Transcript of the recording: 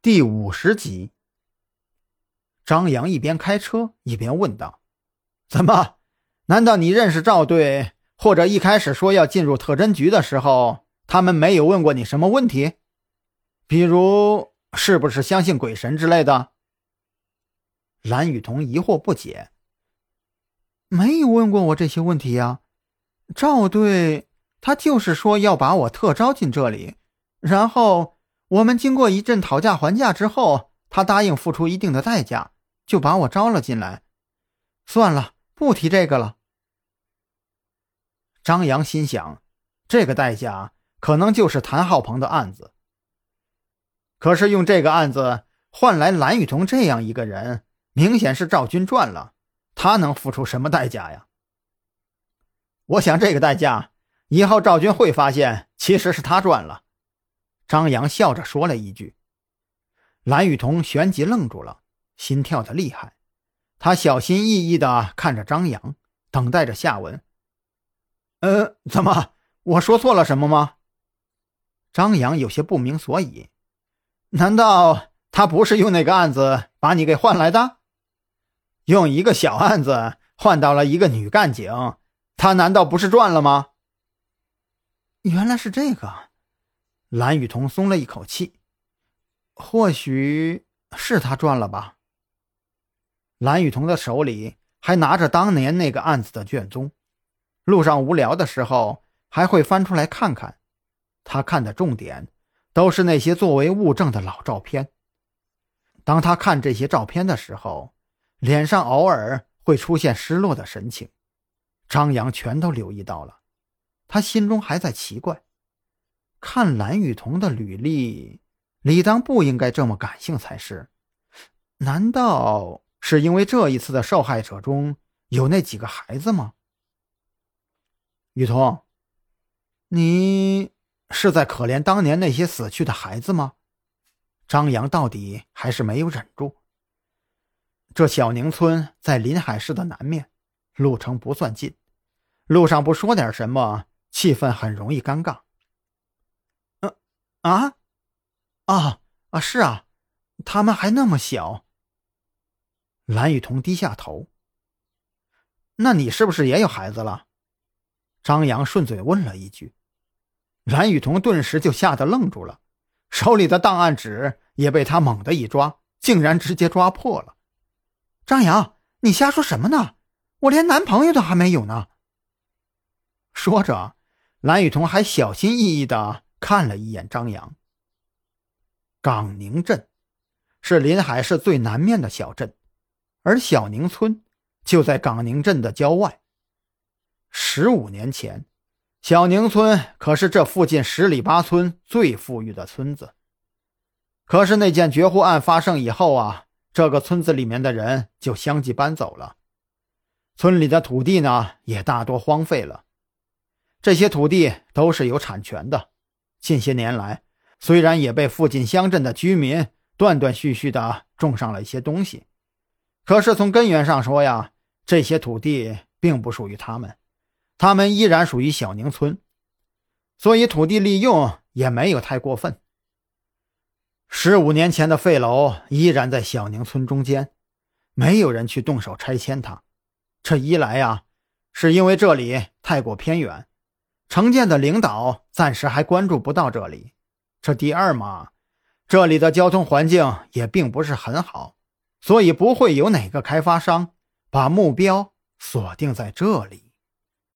第五十集。张扬一边开车一边问道：“怎么？难道你认识赵队？或者一开始说要进入特侦局的时候，他们没有问过你什么问题？比如是不是相信鬼神之类的？”蓝雨桐疑惑不解：“没有问过我这些问题呀。赵队他就是说要把我特招进这里，然后……”我们经过一阵讨价还价之后，他答应付出一定的代价，就把我招了进来。算了，不提这个了。张扬心想，这个代价可能就是谭浩鹏的案子。可是用这个案子换来蓝雨桐这样一个人，明显是赵军赚了。他能付出什么代价呀？我想这个代价，以后赵军会发现，其实是他赚了。张扬笑着说了一句：“蓝雨桐旋即愣住了，心跳的厉害。他小心翼翼地看着张扬，等待着下文。呃，怎么？我说错了什么吗？”张扬有些不明所以。难道他不是用那个案子把你给换来的？用一个小案子换到了一个女干警，他难道不是赚了吗？原来是这个。蓝雨桐松了一口气，或许是他赚了吧。蓝雨桐的手里还拿着当年那个案子的卷宗，路上无聊的时候还会翻出来看看。他看的重点都是那些作为物证的老照片。当他看这些照片的时候，脸上偶尔会出现失落的神情。张扬全都留意到了，他心中还在奇怪。看蓝雨桐的履历，理当不应该这么感性才是。难道是因为这一次的受害者中有那几个孩子吗？雨桐，你是在可怜当年那些死去的孩子吗？张扬到底还是没有忍住。这小宁村在临海市的南面，路程不算近，路上不说点什么，气氛很容易尴尬。啊，啊啊！是啊，他们还那么小。蓝雨桐低下头。那你是不是也有孩子了？张扬顺嘴问了一句。蓝雨桐顿时就吓得愣住了，手里的档案纸也被他猛地一抓，竟然直接抓破了。张扬，你瞎说什么呢？我连男朋友都还没有呢。说着，蓝雨桐还小心翼翼的。看了一眼张扬。港宁镇是临海市最南面的小镇，而小宁村就在港宁镇的郊外。十五年前，小宁村可是这附近十里八村最富裕的村子。可是那件绝户案发生以后啊，这个村子里面的人就相继搬走了，村里的土地呢也大多荒废了。这些土地都是有产权的。近些年来，虽然也被附近乡镇的居民断断续续的种上了一些东西，可是从根源上说呀，这些土地并不属于他们，他们依然属于小宁村，所以土地利用也没有太过分。十五年前的废楼依然在小宁村中间，没有人去动手拆迁它。这一来呀，是因为这里太过偏远。城建的领导暂时还关注不到这里，这第二嘛，这里的交通环境也并不是很好，所以不会有哪个开发商把目标锁定在这里。